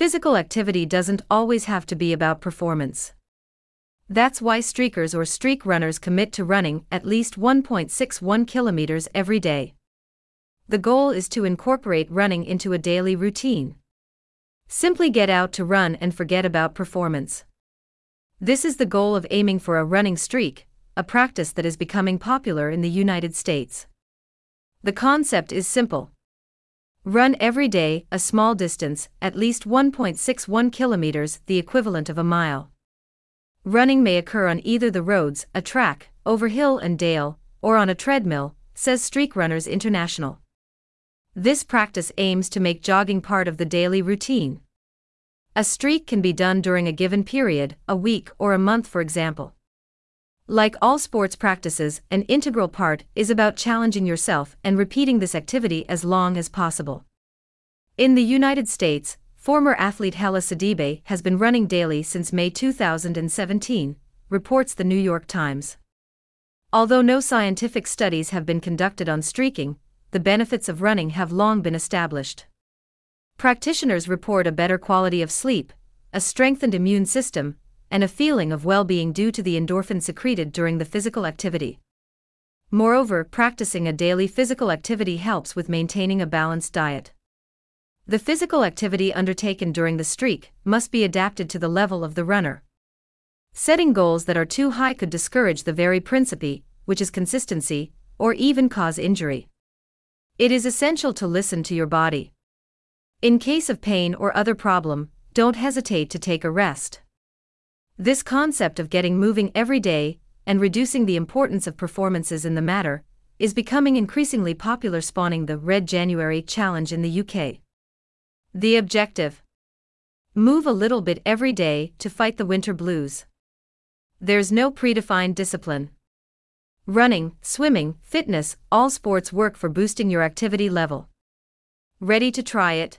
Physical activity doesn't always have to be about performance. That's why streakers or streak runners commit to running at least 1.61 kilometers every day. The goal is to incorporate running into a daily routine. Simply get out to run and forget about performance. This is the goal of aiming for a running streak, a practice that is becoming popular in the United States. The concept is simple. Run every day, a small distance, at least 1.61 kilometers, the equivalent of a mile. Running may occur on either the roads, a track, over hill and dale, or on a treadmill, says Streak Runners International. This practice aims to make jogging part of the daily routine. A streak can be done during a given period, a week or a month, for example. Like all sports practices, an integral part is about challenging yourself and repeating this activity as long as possible. In the United States, former athlete Hellah Sidibe has been running daily since May 2017, reports the New York Times. Although no scientific studies have been conducted on streaking, the benefits of running have long been established. Practitioners report a better quality of sleep, a strengthened immune system, and a feeling of well being due to the endorphin secreted during the physical activity. Moreover, practicing a daily physical activity helps with maintaining a balanced diet. The physical activity undertaken during the streak must be adapted to the level of the runner. Setting goals that are too high could discourage the very principe, which is consistency, or even cause injury. It is essential to listen to your body. In case of pain or other problem, don't hesitate to take a rest. This concept of getting moving every day and reducing the importance of performances in the matter is becoming increasingly popular, spawning the Red January Challenge in the UK. The objective Move a little bit every day to fight the winter blues. There's no predefined discipline. Running, swimming, fitness, all sports work for boosting your activity level. Ready to try it?